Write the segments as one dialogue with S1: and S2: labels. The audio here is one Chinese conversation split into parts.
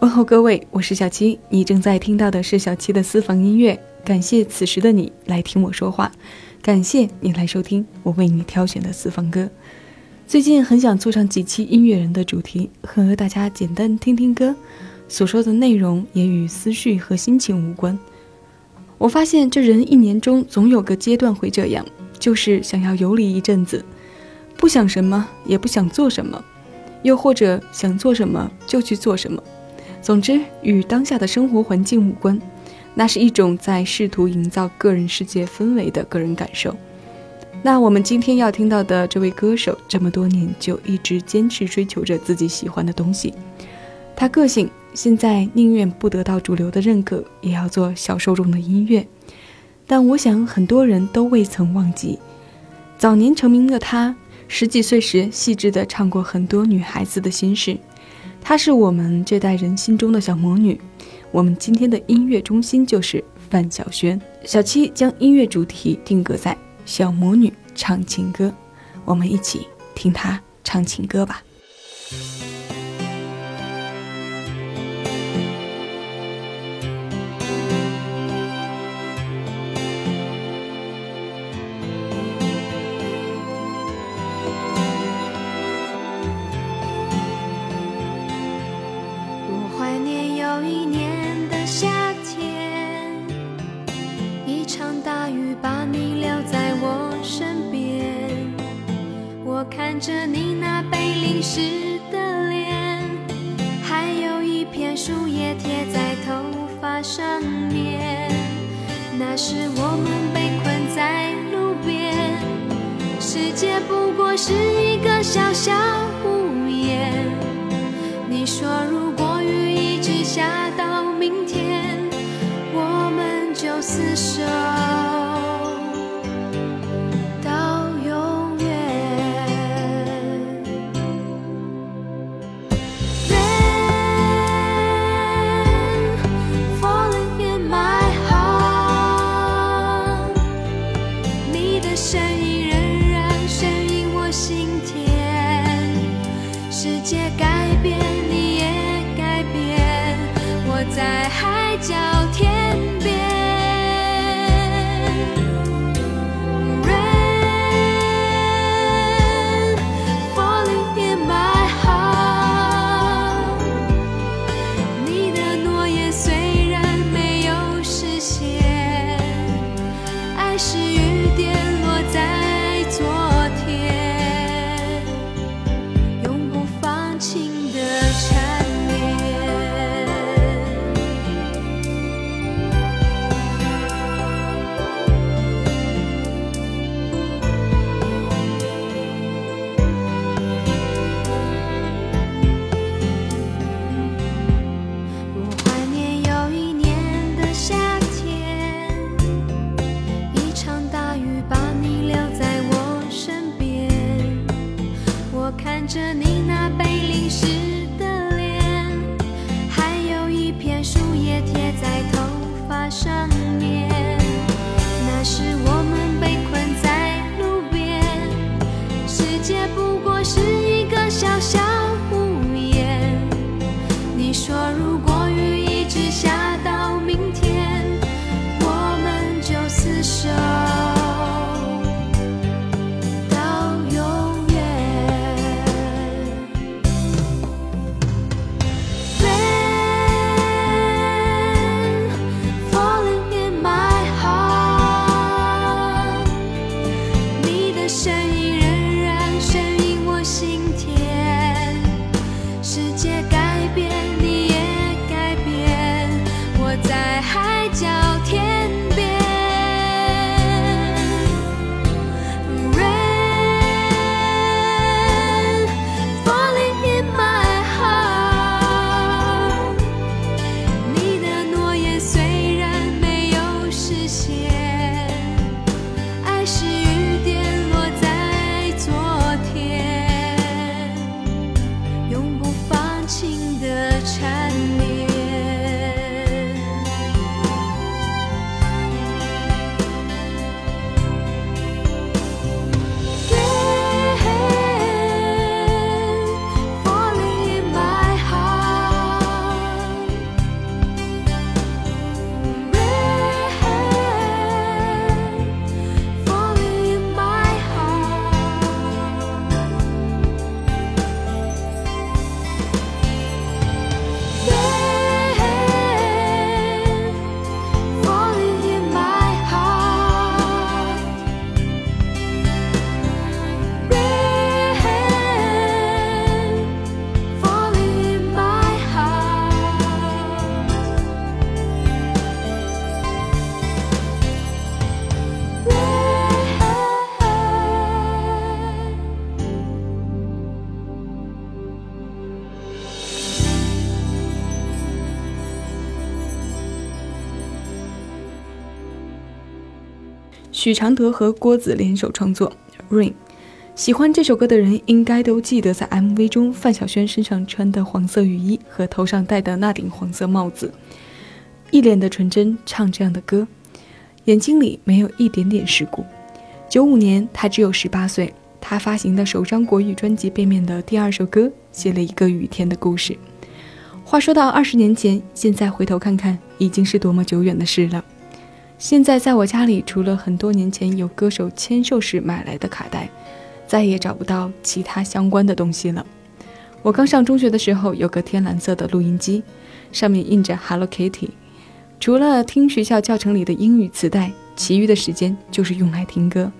S1: 问候各位，我是小七，你正在听到的是小七的私房音乐。感谢此时的你来听我说话，感谢你来收听我为你挑选的私房歌。最近很想做上几期音乐人的主题，和大家简单听听歌，所说的内容也与思绪和心情无关。我发现这人一年中总有个阶段会这样，就是想要游离一阵子，不想什么，也不想做什么，又或者想做什么就去做什么。总之，与当下的生活环境无关，那是一种在试图营造个人世界氛围的个人感受。那我们今天要听到的这位歌手，这么多年就一直坚持追求着自己喜欢的东西。他个性现在宁愿不得到主流的认可，也要做小受众的音乐。但我想很多人都未曾忘记，早年成名的他，十几岁时细致地唱过很多女孩子的心事。她是我们这代人心中的小魔女，我们今天的音乐中心就是范晓萱。小七将音乐主题定格在小魔女唱情歌，我们一起听她唱情歌吧。
S2: 是我们被困在路边，世界不过是一个小小屋檐。你说如果
S1: 许常德和郭子联手创作《Rain》。喜欢这首歌的人应该都记得，在 MV 中范晓萱身上穿的黄色雨衣和头上戴的那顶黄色帽子，一脸的纯真唱这样的歌，眼睛里没有一点点世故。九五年，他只有十八岁，他发行的首张国语专辑《背面》的第二首歌，写了一个雨天的故事。话说到二十年前，现在回头看看，已经是多么久远的事了。现在在我家里，除了很多年前有歌手签售时买来的卡带。再也找不到其他相关的东西了。我刚上中学的时候，有个天蓝色的录音机，上面印着 Hello Kitty。除了听学校教程里的英语磁带，其余的时间就是用来听歌。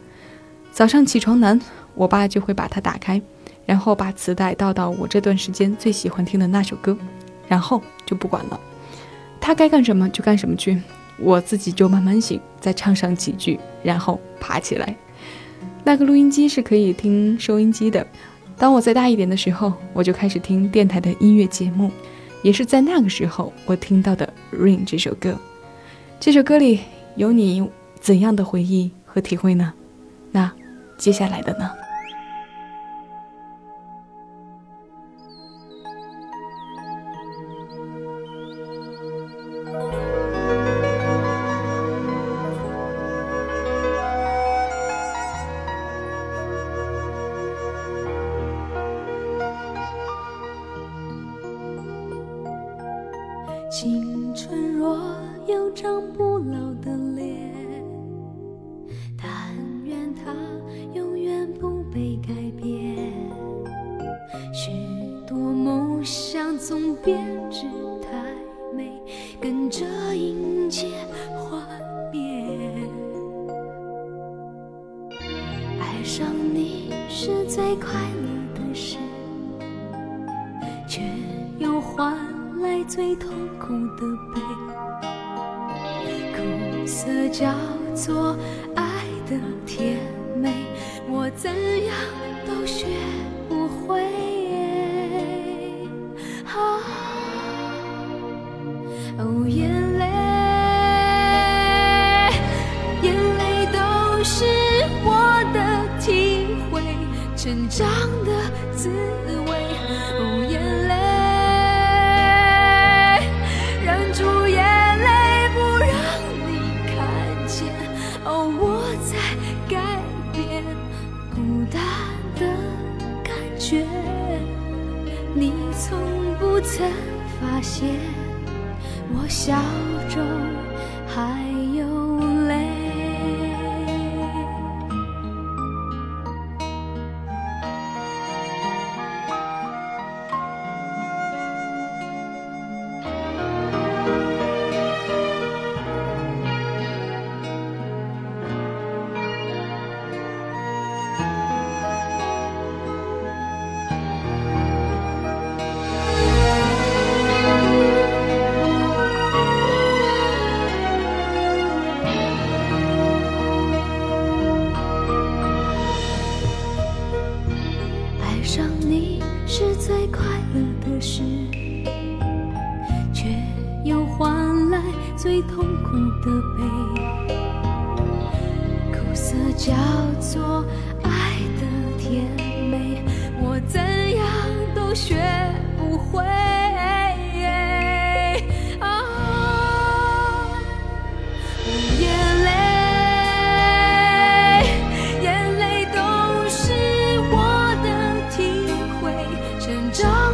S1: 早上起床难，我爸就会把它打开，然后把磁带倒到我这段时间最喜欢听的那首歌，然后就不管了。他该干什么就干什么去，我自己就慢慢醒，再唱上几句，然后爬起来。那个录音机是可以听收音机的。当我再大一点的时候，我就开始听电台的音乐节目。也是在那个时候，我听到的《Rain》这首歌。这首歌里有你怎样的回忆和体会呢？那接下来的呢？
S2: 最快乐的事，却又换。来最痛苦的悲，苦涩叫做爱的甜美，我怎样都学不会。成找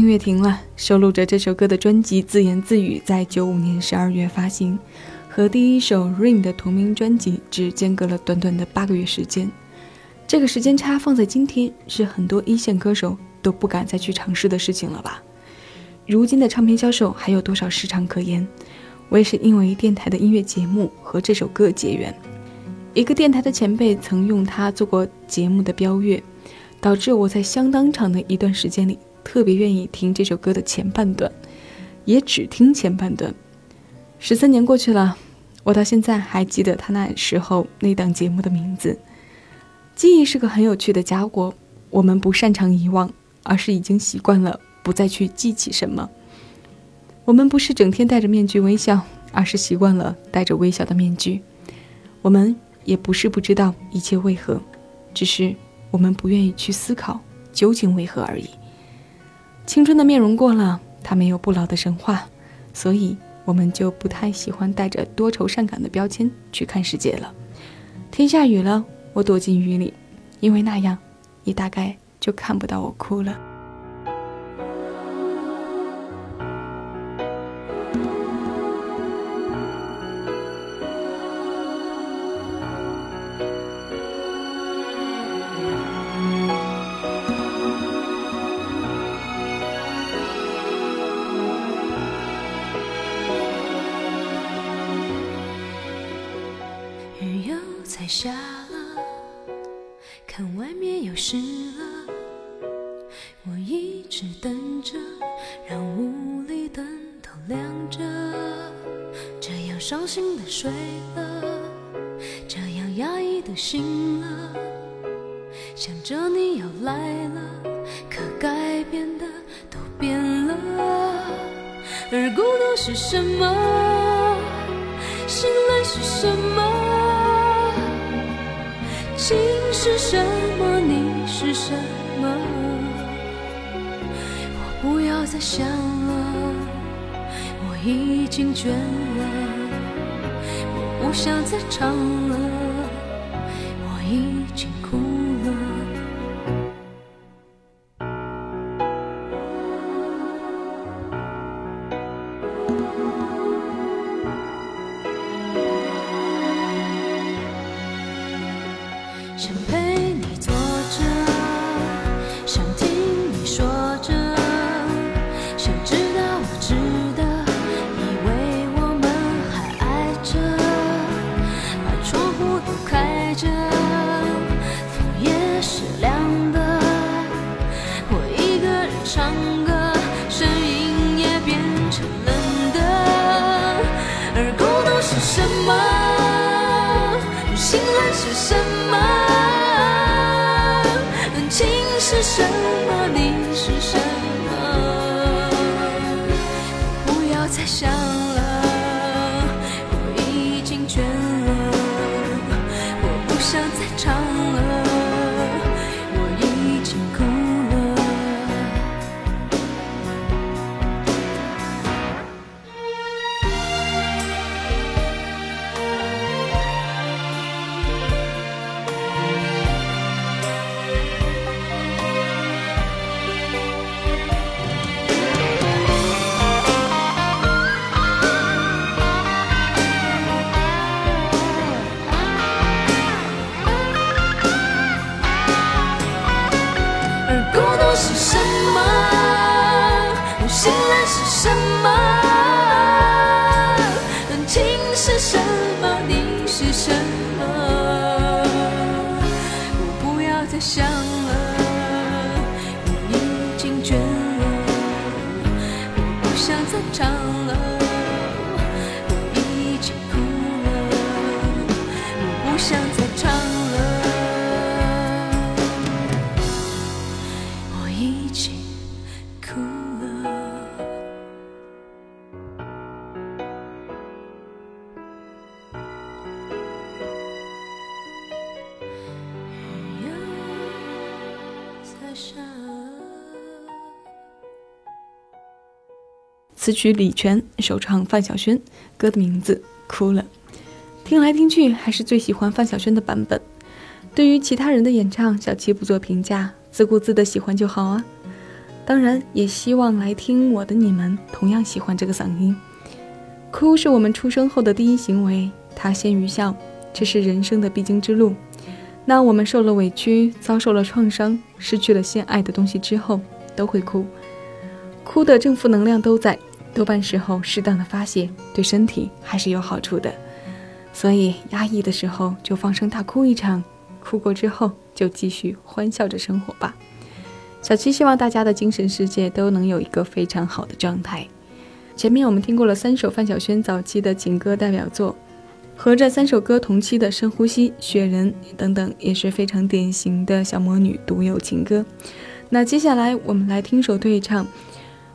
S1: 音乐停了，收录着这首歌的专辑《自言自语》在九五年十二月发行，和第一首《Rain》的同名专辑只间隔了短短的八个月时间。这个时间差放在今天，是很多一线歌手都不敢再去尝试的事情了吧？如今的唱片销售还有多少市场可言？我也是因为电台的音乐节目和这首歌结缘。一个电台的前辈曾用它做过节目的标乐，导致我在相当长的一段时间里特别愿意听这首歌的前半段，也只听前半段。十三年过去了，我到现在还记得他那时候那档节目的名字。记忆是个很有趣的家伙，我们不擅长遗忘，而是已经习惯了不再去记起什么。我们不是整天戴着面具微笑，而是习惯了戴着微笑的面具。我们也不是不知道一切为何，只是我们不愿意去思考究竟为何而已。青春的面容过了，它没有不老的神话，所以我们就不太喜欢带着多愁善感的标签去看世界了。天下雨了，我躲进雨里，因为那样，你大概就看不到我哭了。
S2: 下了，看外面又湿了。我一直等着，让屋里灯都亮着，这样伤心的睡了，这样压抑的醒了，想着你要来了，可该变的都变了，而孤独是什么？什么？你是什么？我不要再想了，我已经倦了，我不想再唱了，我已经哭经哭了。
S1: 词曲李泉，首唱范晓萱，歌的名字《哭了》。听来听去，还是最喜欢范晓萱的版本。对于其他人的演唱，小七不做评价，自顾自的喜欢就好啊。当然，也希望来听我的你们同样喜欢这个嗓音。哭是我们出生后的第一行为，它先于笑，这是人生的必经之路。那我们受了委屈，遭受了创伤，失去了心爱的东西之后，都会哭。哭的正负能量都在，多半时候适当的发泄，对身体还是有好处的。所以压抑的时候就放声大哭一场，哭过之后就继续欢笑着生活吧。小七希望大家的精神世界都能有一个非常好的状态。前面我们听过了三首范晓萱早期的情歌代表作，和这三首歌同期的《深呼吸》《雪人》等等，也是非常典型的小魔女独有情歌。那接下来我们来听首对唱。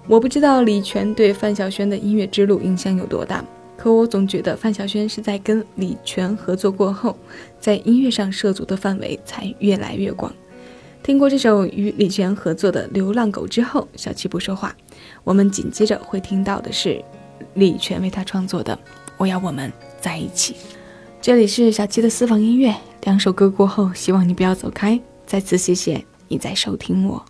S1: 我不知道李泉对范晓萱的音乐之路影响有多大，可我总觉得范晓萱是在跟李泉合作过后，在音乐上涉足的范围才越来越广。听过这首与李泉合作的《流浪狗》之后，小七不说话。我们紧接着会听到的是李泉为他创作的《我要我们在一起》。这里是小七的私房音乐，两首歌过后，希望你不要走开。再次谢谢你在收听我。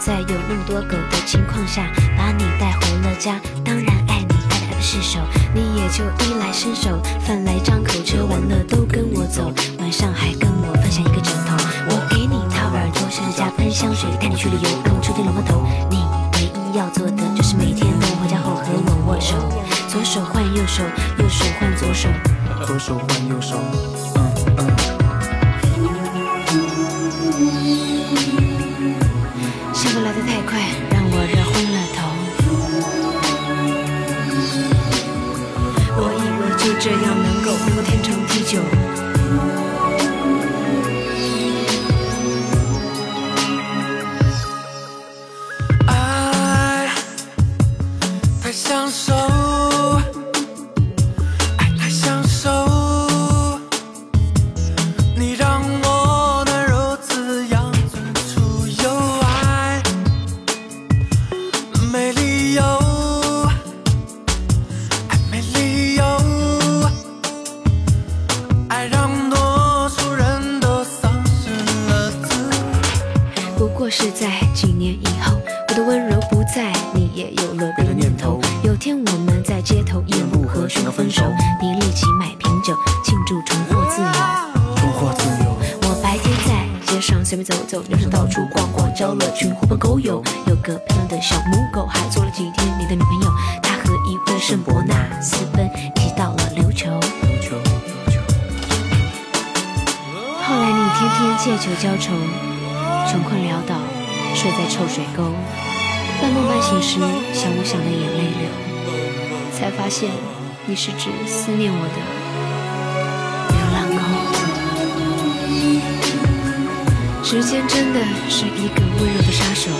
S3: 在有那么多狗的情况下，把你带回了家。当然爱你爱的爱不释手，你也就衣来伸手，饭来张口，吃完了都跟我走。晚上还跟我分享一个枕头，我给你掏耳朵，甚至加喷香水，带你去旅游，让你出点龙头头。你唯一要做的就是每天等我回家后和我握手，左手换右手，右手换左手。
S4: 左手换右手，
S3: 穷困潦倒，睡在臭水沟。半梦半醒时，想我想的眼泪流，才发现你是只思念我的流浪狗。时间真的是一个温柔的杀手，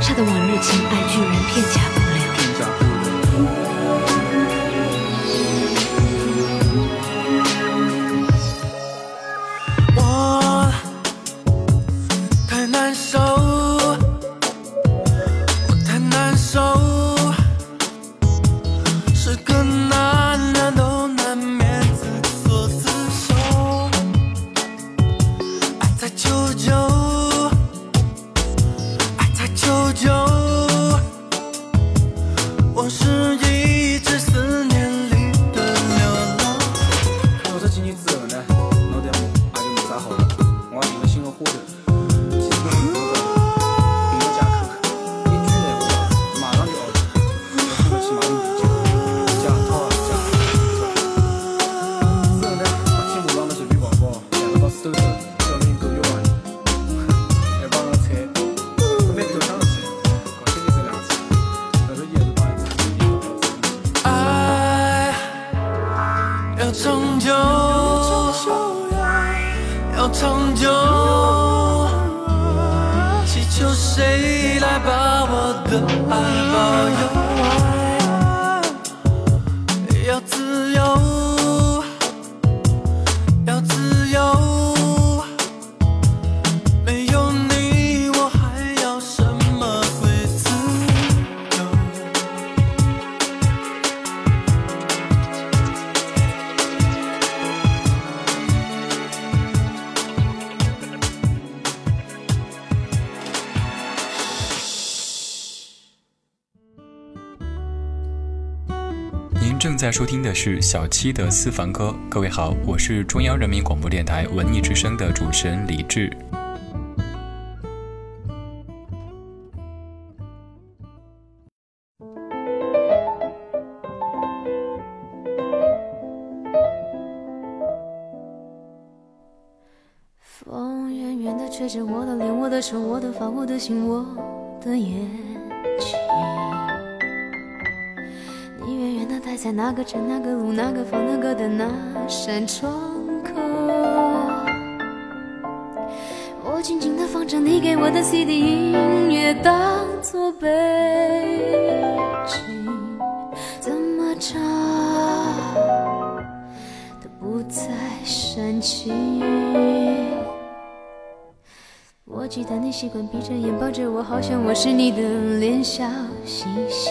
S3: 杀得往日情爱居然片甲
S4: 我
S5: 寻
S6: 正在收听的是小七的私房歌。各位好，我是中央人民广播电台文艺之声的主持人李志。
S2: 扇窗口。我静静地放着你给我的 CD 音乐，当作背景，怎么唱都不再煽情。我记得你习惯闭着眼抱着我，好像我是你的脸，笑嘻嘻。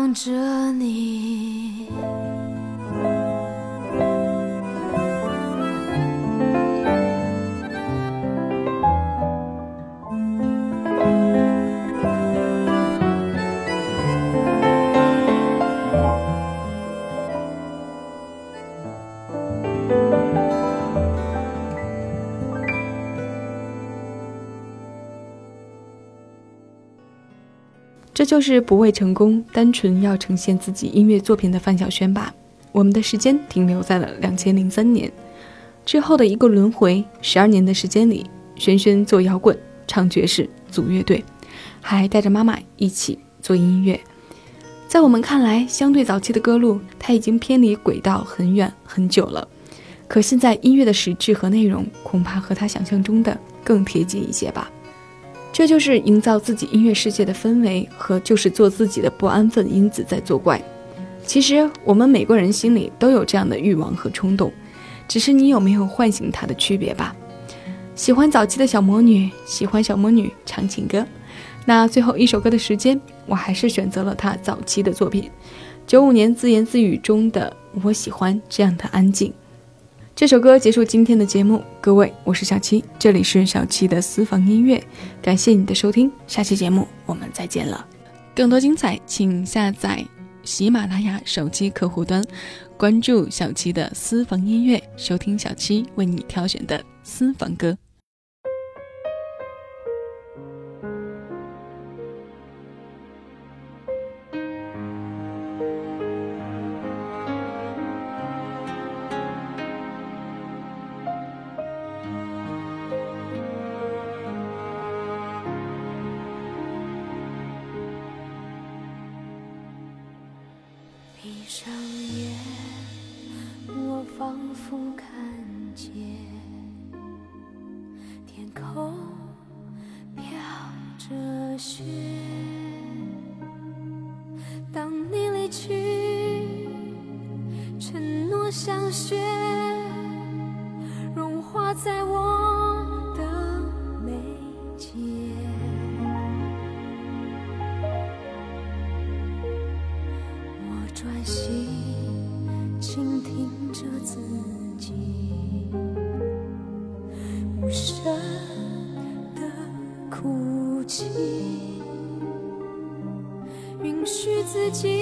S2: 望着你。
S1: 这就是不为成功，单纯要呈现自己音乐作品的范晓萱吧。我们的时间停留在了两千零三年之后的一个轮回，十二年的时间里，萱萱做摇滚、唱爵士、组乐队，还带着妈妈一起做音乐。在我们看来，相对早期的歌路，他已经偏离轨道很远很久了。可现在音乐的实质和内容，恐怕和他想象中的更贴近一些吧。这就是营造自己音乐世界的氛围和就是做自己的不安分因子在作怪。其实我们每个人心里都有这样的欲望和冲动，只是你有没有唤醒它的区别吧。喜欢早期的小魔女，喜欢小魔女唱情歌。那最后一首歌的时间，我还是选择了他早期的作品，九五年自言自语中的“我喜欢这样的安静”。这首歌结束今天的节目，各位，我是小七，这里是小七的私房音乐，感谢你的收听，下期节目我们再见了。更多精彩，请下载喜马拉雅手机客户端，关注小七的私房音乐，收听小七为你挑选的私房歌。
S2: 不看见天空飘着雪。当你离去，承诺像雪，融化在我自己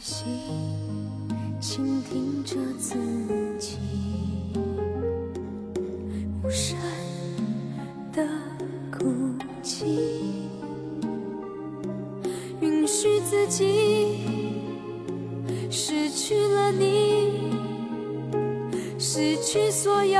S2: 心倾听着自己无声的哭泣，允许自己失去了你，失去所有